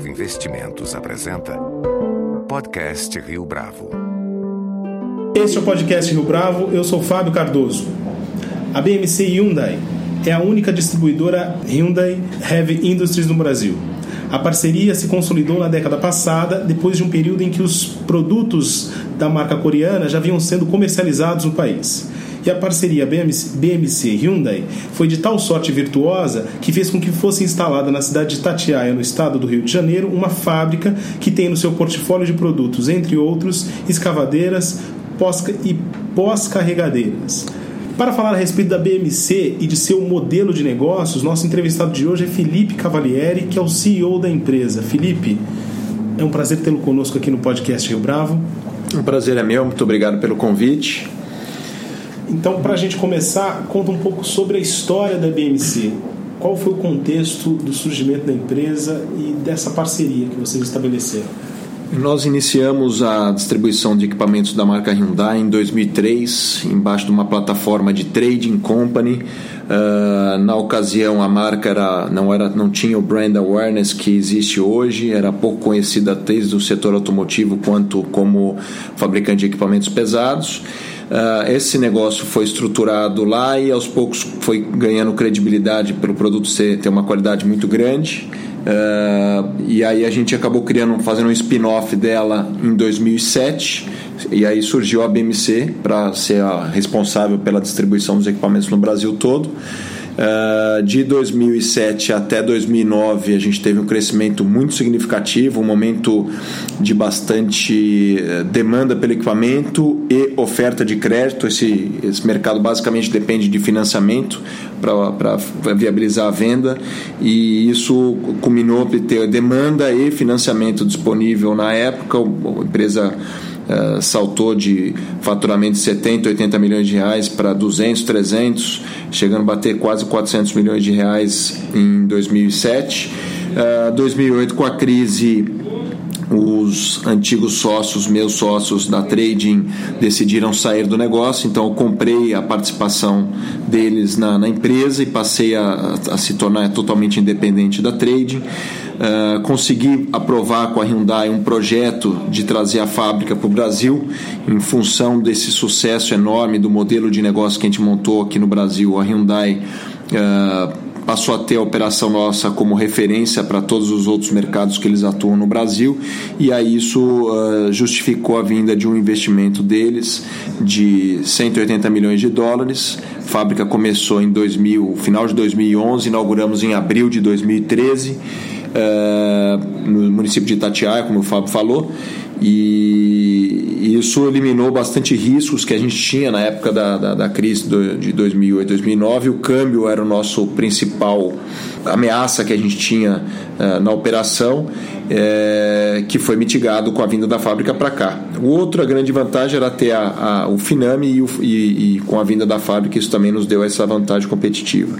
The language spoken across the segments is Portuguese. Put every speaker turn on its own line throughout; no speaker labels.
Bravo Investimentos apresenta Podcast Rio Bravo.
Este é o Podcast Rio Bravo, eu sou Fábio Cardoso. A BMC Hyundai é a única distribuidora Hyundai Heavy Industries no Brasil. A parceria se consolidou na década passada, depois de um período em que os produtos da marca coreana já vinham sendo comercializados no país. E a parceria BMC Hyundai foi de tal sorte virtuosa que fez com que fosse instalada na cidade de Tatiaia, no estado do Rio de Janeiro, uma fábrica que tem no seu portfólio de produtos, entre outros, escavadeiras pós e pós-carregadeiras. Para falar a respeito da BMC e de seu modelo de negócios, nosso entrevistado de hoje é Felipe Cavalieri, que é o CEO da empresa. Felipe, é um prazer tê-lo conosco aqui no podcast Rio Bravo.
O prazer é meu, muito obrigado pelo convite.
Então, para a gente começar, conta um pouco sobre a história da BMC. Qual foi o contexto do surgimento da empresa e dessa parceria que vocês estabeleceram?
Nós iniciamos a distribuição de equipamentos da marca Hyundai em 2003, embaixo de uma plataforma de trading company. Uh, na ocasião, a marca era, não, era, não tinha o brand awareness que existe hoje, era pouco conhecida desde o setor automotivo quanto como fabricante de equipamentos pesados. Uh, esse negócio foi estruturado lá e aos poucos foi ganhando credibilidade pelo produto ser, ter uma qualidade muito grande. Uh, e aí a gente acabou criando, fazendo um spin-off dela em 2007 e aí surgiu a BMC para ser a responsável pela distribuição dos equipamentos no Brasil todo. Uh, de 2007 até 2009 a gente teve um crescimento muito significativo, um momento de bastante eh, demanda pelo equipamento e oferta de crédito. Esse, esse mercado basicamente depende de financiamento para viabilizar a venda e isso culminou por ter demanda e financiamento disponível na época. A empresa Uh, saltou de faturamento de 70, 80 milhões de reais para 200, 300, chegando a bater quase 400 milhões de reais em 2007. Uh, 2008, com a crise os antigos sócios, meus sócios da trading, decidiram sair do negócio, então eu comprei a participação deles na, na empresa e passei a, a, se tornar totalmente independente da trading. Uh, consegui aprovar com a Hyundai um projeto de trazer a fábrica para o Brasil, em função desse sucesso enorme do modelo de negócio que a gente montou aqui no Brasil. A Hyundai. Uh, passou a ter a operação nossa como referência para todos os outros mercados que eles atuam no Brasil e aí isso uh, justificou a vinda de um investimento deles de 180 milhões de dólares. A fábrica começou em 2000, final de 2011, inauguramos em abril de 2013 uh, no município de Itatiaia, como o Fábio falou, e isso eliminou bastante riscos que a gente tinha na época da, da, da crise de 2008, 2009. O câmbio era o nosso principal ameaça que a gente tinha uh, na operação, é, que foi mitigado com a vinda da fábrica para cá. O outra grande vantagem era ter a, a, o Finame e, o, e, e, com a vinda da fábrica isso também nos deu essa vantagem competitiva.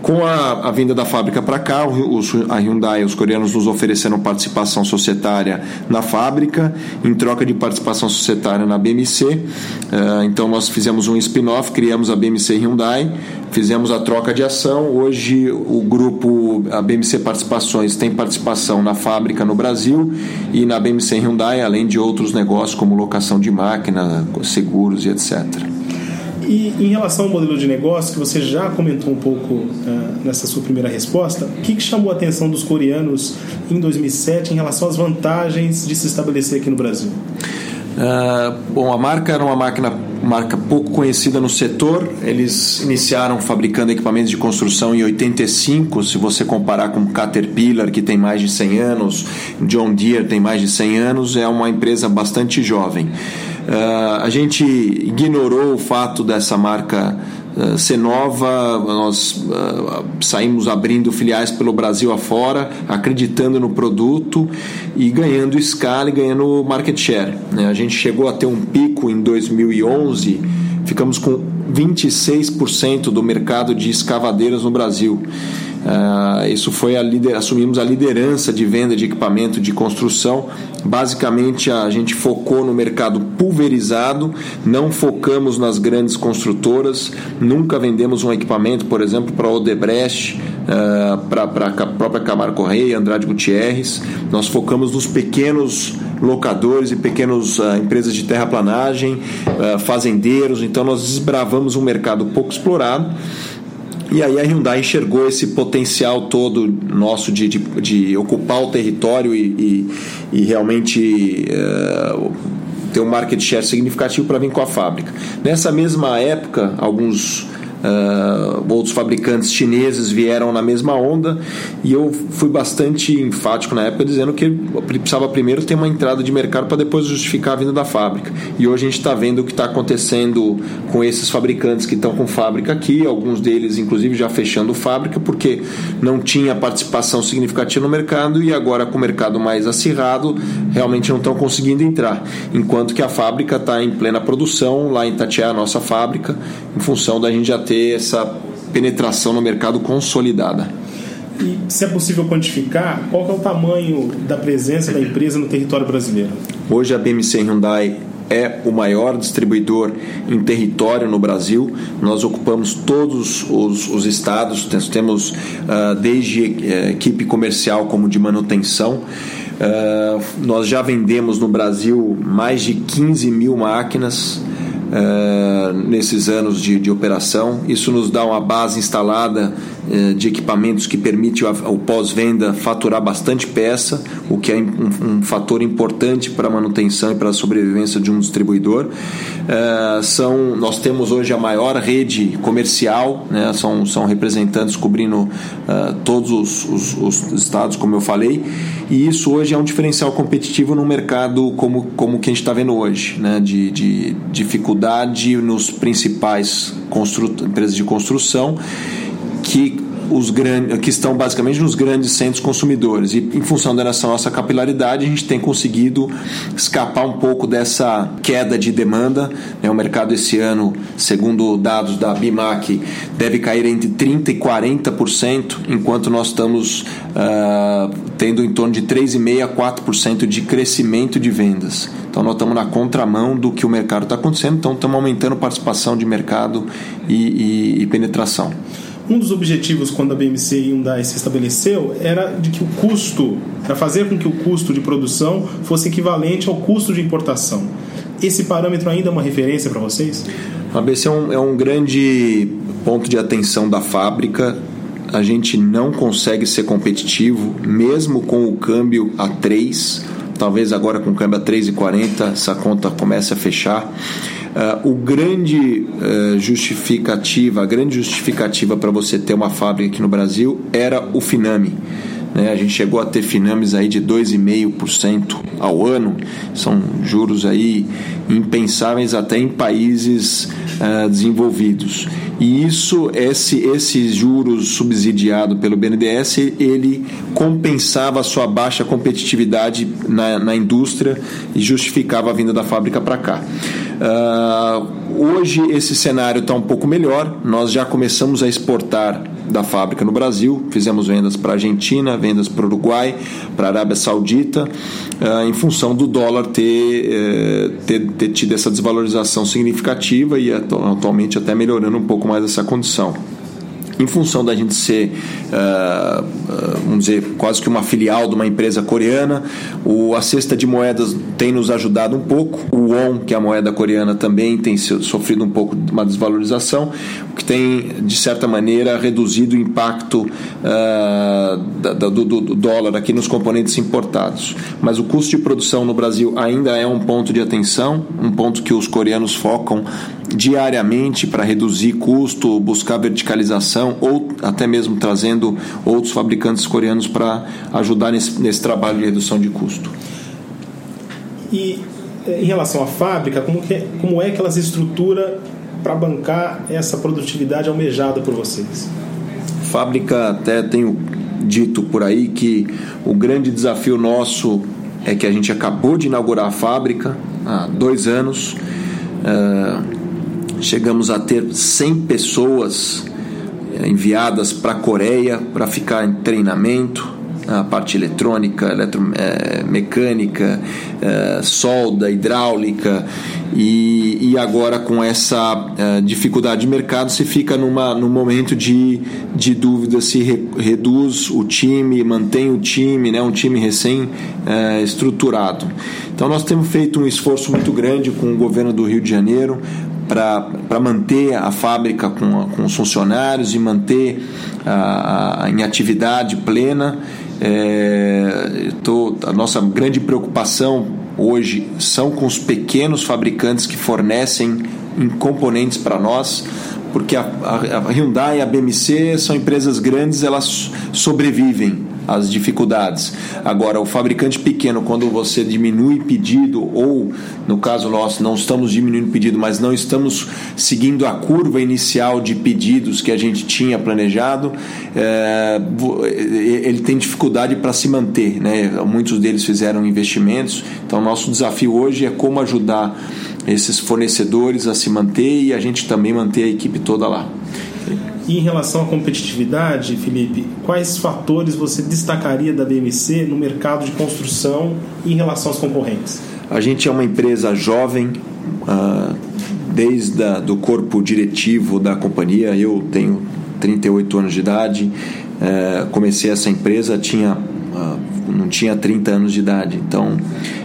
Com a, a vinda da fábrica para cá, os, a Hyundai, os coreanos nos ofereceram participação societária na fábrica, em troca de participação societária na BMC. Uh, então nós fizemos um spin-off, criamos a BMC Hyundai, fizemos a troca de ação. Hoje o grupo, a BMC Participações, tem participação na fábrica no Brasil e na BMC Hyundai, além de outros negócios como locação de máquina, seguros e etc.
E em relação ao modelo de negócio, que você já comentou um pouco uh, nessa sua primeira resposta, o que, que chamou a atenção dos coreanos em 2007 em relação às vantagens de se estabelecer aqui no Brasil?
Uh, bom, a marca era uma máquina marca pouco conhecida no setor. Eles iniciaram fabricando equipamentos de construção em 85, se você comparar com Caterpillar, que tem mais de 100 anos, John Deere tem mais de 100 anos, é uma empresa bastante jovem. Uh, a gente ignorou o fato dessa marca uh, ser nova, nós uh, saímos abrindo filiais pelo Brasil afora, acreditando no produto e ganhando escala e ganhando market share. Né? A gente chegou a ter um pico em 2011, ficamos com 26% do mercado de escavadeiras no Brasil. Uh, isso foi a lider... assumimos a liderança de venda de equipamento de construção. Basicamente, a gente focou no mercado pulverizado, não focamos nas grandes construtoras, nunca vendemos um equipamento, por exemplo, para Odebrecht, uh, para a própria Camargo Rei, Andrade Gutierrez. Nós focamos nos pequenos locadores e pequenas uh, empresas de terraplanagem, uh, fazendeiros. Então nós desbravamos um mercado pouco explorado. E aí a Hyundai enxergou esse potencial todo nosso de, de, de ocupar o território e, e, e realmente uh, ter um market share significativo para vir com a fábrica. Nessa mesma época, alguns Uh, outros fabricantes chineses vieram na mesma onda e eu fui bastante enfático na época dizendo que precisava primeiro ter uma entrada de mercado para depois justificar a vinda da fábrica. E hoje a gente está vendo o que está acontecendo com esses fabricantes que estão com fábrica aqui, alguns deles inclusive já fechando fábrica porque não tinha participação significativa no mercado e agora com o mercado mais acirrado realmente não estão conseguindo entrar. Enquanto que a fábrica está em plena produção lá em Tatiá, a nossa fábrica, em função da gente já ter essa penetração no mercado consolidada.
E se é possível quantificar, qual é o tamanho da presença da empresa no território brasileiro?
Hoje a BMC Hyundai é o maior distribuidor em território no Brasil. Nós ocupamos todos os, os estados, temos uh, desde uh, equipe comercial como de manutenção. Uh, nós já vendemos no Brasil mais de 15 mil máquinas nesses anos de, de, operação. Isso nos dá uma base instalada de equipamentos que permite o, pós-venda faturar bastante peça, o que é um, fator importante para a manutenção e para a sobrevivência de um distribuidor. Uh, são, nós temos hoje a maior rede comercial, né, são, são representantes cobrindo todos os, os, os estados, como eu falei, e isso hoje é um diferencial competitivo no mercado como, como que a gente está vendo hoje, né, de, de dificuldade nos principais empresas de construção que os grandes, que estão basicamente nos grandes centros consumidores. E em função dessa nossa capilaridade, a gente tem conseguido escapar um pouco dessa queda de demanda. Né? O mercado esse ano, segundo dados da BIMAC, deve cair entre 30% e 40%, enquanto nós estamos uh, tendo em torno de 3,5% a 4% de crescimento de vendas. Então nós estamos na contramão do que o mercado está acontecendo, então estamos aumentando participação de mercado e, e, e penetração.
Um dos objetivos quando a BMC Hyundai se estabeleceu era de que o custo, para fazer com que o custo de produção fosse equivalente ao custo de importação. Esse parâmetro ainda é uma referência para vocês?
A BC é um, é um grande ponto de atenção da fábrica a gente não consegue ser competitivo, mesmo com o câmbio a 3. Talvez agora com o câmbio a 3,40 essa conta comece a fechar. Uh, o grande uh, justificativa, a grande justificativa para você ter uma fábrica aqui no Brasil era o Finame. Né? A gente chegou a ter Finames aí de 2,5% ao ano, são juros aí impensáveis até em países uh, desenvolvidos. E isso, esse, esse juros subsidiado pelo BNDES, ele compensava a sua baixa competitividade na, na indústria e justificava a vinda da fábrica para cá. Uh, hoje esse cenário está um pouco melhor. Nós já começamos a exportar da fábrica no Brasil, fizemos vendas para a Argentina, vendas para o Uruguai, para a Arábia Saudita, uh, em função do dólar ter, uh, ter, ter tido essa desvalorização significativa e atualmente até melhorando um pouco mais essa condição em função da gente ser, uh, vamos dizer, quase que uma filial de uma empresa coreana, o, a cesta de moedas tem nos ajudado um pouco. O won, que é a moeda coreana, também tem sofrido um pouco de uma desvalorização, o que tem, de certa maneira, reduzido o impacto uh, da, do, do, do dólar aqui nos componentes importados. Mas o custo de produção no Brasil ainda é um ponto de atenção, um ponto que os coreanos focam diariamente para reduzir custo, buscar verticalização ou até mesmo trazendo outros fabricantes coreanos para ajudar nesse, nesse trabalho de redução de custo.
E eh, em relação à fábrica, como, que, é, como é que ela se estrutura para bancar essa produtividade almejada por vocês?
Fábrica, até tenho dito por aí que o grande desafio nosso é que a gente acabou de inaugurar a fábrica há dois anos. Uh, chegamos a ter 100 pessoas enviadas para a Coreia para ficar em treinamento. a parte eletrônica, eletromecânica, é, solda, hidráulica, e, e agora com essa é, dificuldade de mercado se fica numa, num momento de, de dúvida se re, reduz o time, mantém o time, né, um time recém é, estruturado. Então nós temos feito um esforço muito grande com o governo do Rio de Janeiro para manter a fábrica com, com os funcionários e manter a, a, em atividade plena. É, tô, a nossa grande preocupação hoje são com os pequenos fabricantes que fornecem em componentes para nós, porque a, a Hyundai e a BMC são empresas grandes, elas sobrevivem as dificuldades. Agora, o fabricante pequeno, quando você diminui pedido, ou no caso nosso, não estamos diminuindo pedido, mas não estamos seguindo a curva inicial de pedidos que a gente tinha planejado, é, ele tem dificuldade para se manter. Né? Muitos deles fizeram investimentos, então nosso desafio hoje é como ajudar esses fornecedores a se manter e a gente também manter a equipe toda lá.
E em relação à competitividade, Felipe, quais fatores você destacaria da BMC no mercado de construção em relação aos concorrentes?
A gente é uma empresa jovem, uh, desde o corpo diretivo da companhia. Eu tenho 38 anos de idade, uh, comecei essa empresa, tinha, uh, não tinha 30 anos de idade. Então,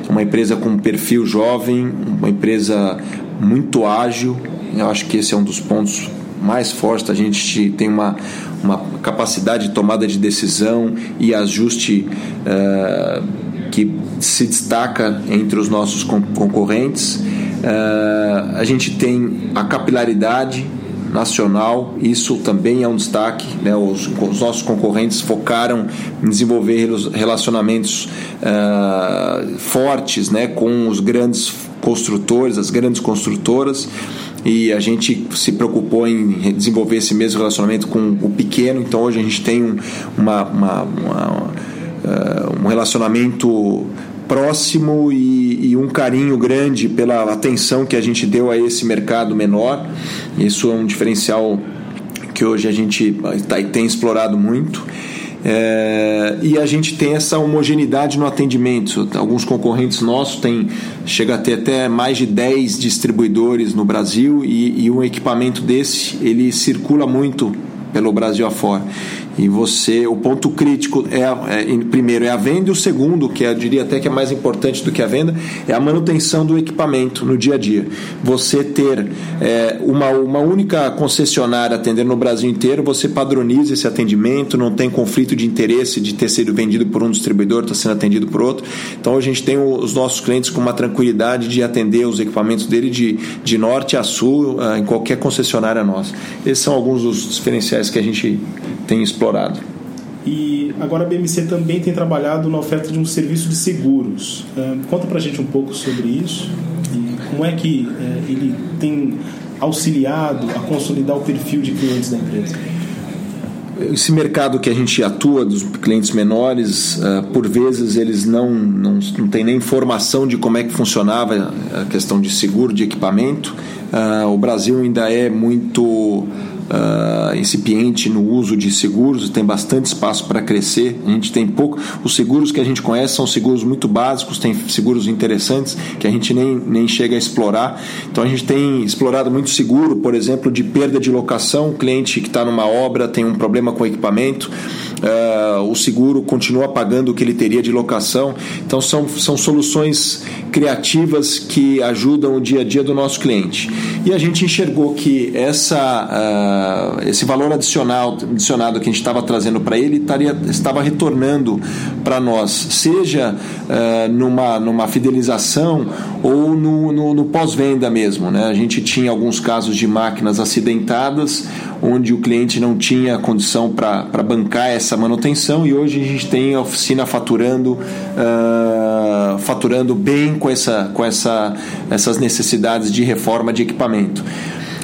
é uma empresa com um perfil jovem, uma empresa muito ágil. Eu acho que esse é um dos pontos mais forte, a gente tem uma, uma capacidade de tomada de decisão e ajuste uh, que se destaca entre os nossos concorrentes. Uh, a gente tem a capilaridade nacional, isso também é um destaque. Né? Os, os, nossos concorrentes focaram em desenvolver relacionamentos uh, fortes né? com os grandes construtores, as grandes construtoras e a gente se preocupou em desenvolver esse mesmo relacionamento com o pequeno. Então hoje a gente tem um, uma, uma, uma, uh, um relacionamento próximo e, e, um carinho grande pela atenção que a gente deu a esse mercado menor. Isso é um diferencial que hoje a gente tá, tem explorado muito. É, e a gente tem essa homogeneidade no atendimento. Alguns concorrentes nossos têm, chega a ter até mais de 10 distribuidores no Brasil e, e um equipamento desse ele circula muito pelo Brasil afora. E você, o ponto crítico é, é, primeiro é a venda e o segundo, que eu diria até que é mais importante do que a venda, é a manutenção do equipamento no dia a dia. Você ter é, uma, uma única concessionária atendendo no Brasil inteiro, você padroniza esse atendimento, não tem conflito de interesse de ter sido vendido por um distribuidor, está sendo atendido por outro. Então a gente tem os nossos clientes com uma tranquilidade de atender os equipamentos dele de, de norte a sul ah, em qualquer concessionária nossa. Esses são alguns dos diferenciais que a gente tem explorado.
E agora a BMC também tem trabalhado na oferta de um serviço de seguros. Uh, conta pra gente um pouco sobre isso e como é que uh, ele tem auxiliado a consolidar o perfil de clientes da empresa.
Esse mercado que a gente atua dos clientes menores, uh, por vezes eles não, não, não têm nem informação de como é que funcionava a questão de seguro de equipamento. o Brasil ainda é muito uh, incipiente no uso de seguros, tem bastante espaço para crescer. A gente tem pouco. Os seguros que a gente conhece são seguros muito básicos, tem seguros interessantes que a gente nem, nem chega a explorar. Então a gente tem explorado muito seguro, por exemplo, de perda de locação. O cliente que está numa obra tem um problema com o equipamento, uh, o seguro continua pagando o que ele teria de locação. Então são, são soluções criativas que ajudam o dia a dia do nosso cliente. E a gente enxergou que essa. Uh, uh, esse valor adicional, adicionado que a gente estava trazendo para ele estaria, estava retornando para nós, seja uh, numa, numa fidelização ou no, no, no pós-venda mesmo. Né? A gente tinha alguns casos de máquinas acidentadas, onde o cliente não tinha condição para bancar essa manutenção e hoje a gente tem a oficina faturando, uh, faturando bem com, essa, com essa, essas necessidades de reforma de equipamento.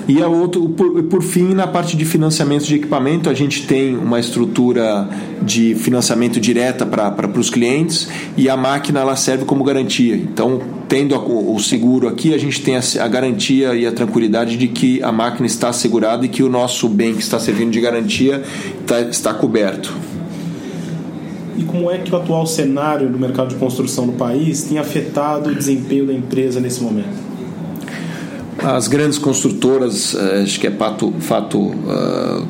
E a outro, por, por fim, na parte de financiamento de equipamento, a gente tem uma estrutura de financiamento direta para os clientes e a máquina ela serve como garantia. Então, tendo a, o seguro aqui, a gente tem a, a, garantia e a tranquilidade de que a máquina está assegurada e que o nosso bem que está servindo de garantia tá, está coberto.
e como é que o atual cenário do mercado de construção no país tem afetado o desempenho da empresa nesse momento?
As grandes construtoras, eh, acho que é fato, fato uh,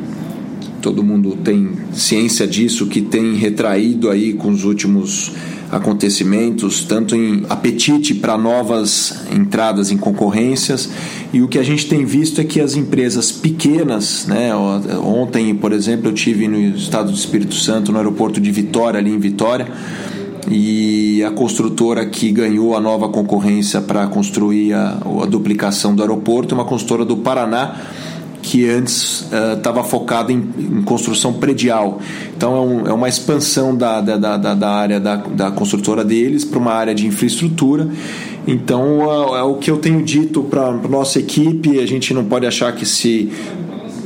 todo mundo tem ciência disso, que tem retraído aí com os últimos acontecimentos, tanto em apetite para novas entradas em concorrências, e o que a gente tem visto é que as empresas pequenas, né, ontem, por exemplo, eu tive no estado do Espírito Santo, no aeroporto de Vitória, ali em Vitória, e a construtora que ganhou a nova concorrência para construir a, a duplicação do aeroporto, é uma construtora do Paraná, que antes estava uh, focada em, em, construção predial. Então é, um, é uma expansão da, da, da, da área da, da construtora deles para uma área de infraestrutura. Então é, é o que eu tenho dito para a nossa equipe. A gente não pode achar que se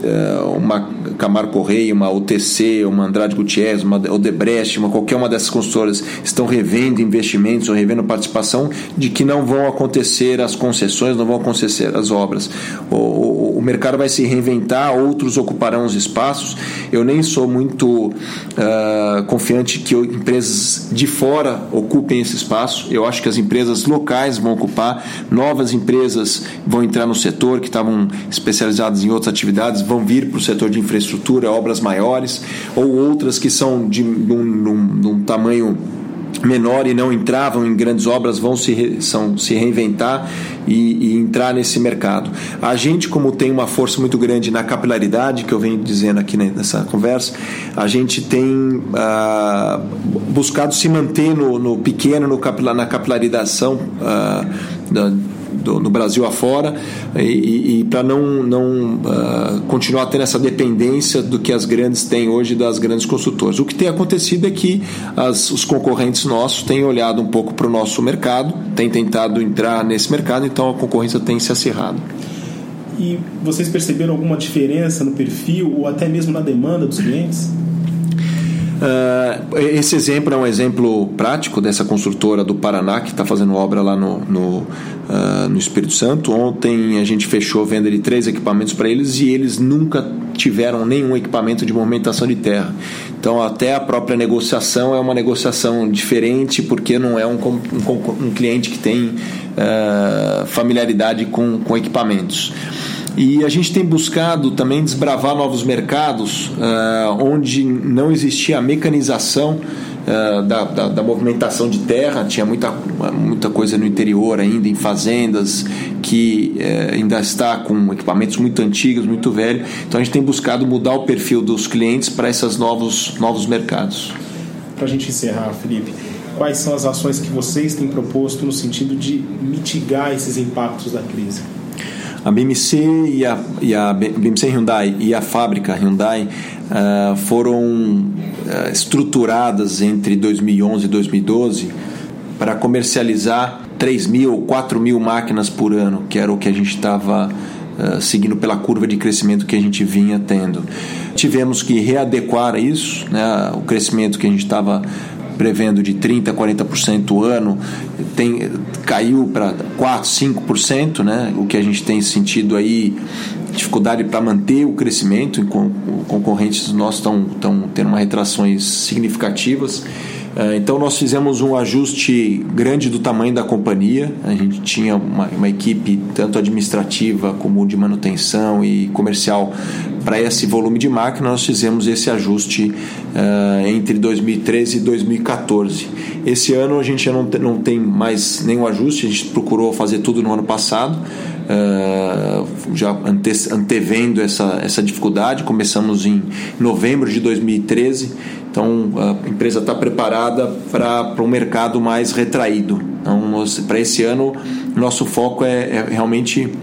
uh, uma Camargo Correia, uma UTC, uma Andrade Gutierrez, uma Odebrecht, uma, qualquer uma dessas consultoras estão revendo investimentos ou revendo participação, de que não vão acontecer as concessões, não vão acontecer as obras. O, o, o mercado vai se reinventar, outros ocuparão os espaços. Eu nem sou muito uh, confiante que empresas de fora ocupem esse espaço. Eu acho que as empresas locais vão ocupar, novas empresas vão entrar no setor que estavam especializadas em outras atividades, vão vir para o setor de infraestrutura infraestrutura, obras maiores, ou outras que são de um, de um tamanho menor e não entravam em grandes obras vão se, re, são, se reinventar e, e, entrar nesse mercado. A gente, como tem uma força muito grande na capilaridade, que eu venho dizendo aqui nessa conversa, a gente tem ah, buscado se manter no, no pequeno, no capilar, na capilarização ah, do, no Brasil afora e, e para não, não uh, continuar tendo essa dependência do que as grandes têm hoje das grandes construtoras. O que tem acontecido é que as, os concorrentes nossos têm olhado um pouco para o nosso mercado, têm tentado entrar nesse mercado, então a concorrência tem se acirrado.
E vocês perceberam alguma diferença no perfil ou até mesmo na demanda dos clientes?
Uh, esse exemplo é um exemplo prático dessa construtora do Paraná que está fazendo obra lá no, no, uh, no, Espírito Santo. Ontem a gente fechou venda de três equipamentos para eles e eles nunca tiveram nenhum equipamento de movimentação de terra. Então, até a própria negociação é uma negociação diferente porque não é um, um, um cliente que tem uh, familiaridade com, com equipamentos. E a gente tem buscado também desbravar novos mercados uh, onde não existia a mecanização uh, da, da, da, movimentação de terra, tinha muita, muita coisa no interior ainda, em fazendas, que uh, ainda está com equipamentos muito antigos, muito velhos. Então a gente tem buscado mudar o perfil dos clientes para esses novos, novos mercados.
Para a gente encerrar, Felipe, quais são as ações que vocês têm proposto no sentido de mitigar esses impactos da crise?
A BMC e a, e a BMC Hyundai e a fábrica Hyundai uh, foram uh, estruturadas entre 2011 e 2012 para comercializar 3 mil, 4 mil máquinas por ano, que era o que a gente estava uh, seguindo pela curva de crescimento que a gente vinha tendo. Tivemos que readequar isso, né, o crescimento que a gente estava prevendo de 30%, 40% ano, tem, caiu para 4%, 5%, né? o que a gente tem sentido aí, dificuldade para manter o crescimento, concorrentes nossos estão, estão tendo uma retrações significativas. Eh, então nós fizemos um ajuste grande do tamanho da companhia. A gente tinha uma, uma equipe tanto administrativa como de manutenção e comercial para esse volume de máquina. Nós fizemos esse ajuste uh, entre 2013 e 2014. Esse ano a gente já não, não tem mais nenhum ajuste. A gente procurou fazer tudo no ano passado. Uh, já ante, antevendo essa, essa dificuldade, começamos em novembro de 2013 então a empresa está preparada para um mercado mais retraído. Então, para esse ano, nosso foco é, é realmente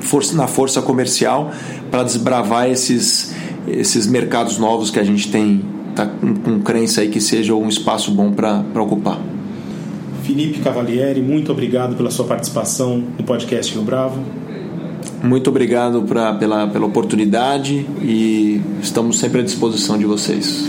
força, na força comercial para desbravar esses, esses mercados novos que a gente tem tá com, com crença aí que seja um espaço bom para ocupar.
Felipe Cavalieri, muito obrigado pela sua participação no podcast Rio Bravo.
Muito obrigado pra, pela, pela oportunidade e estamos sempre à disposição de vocês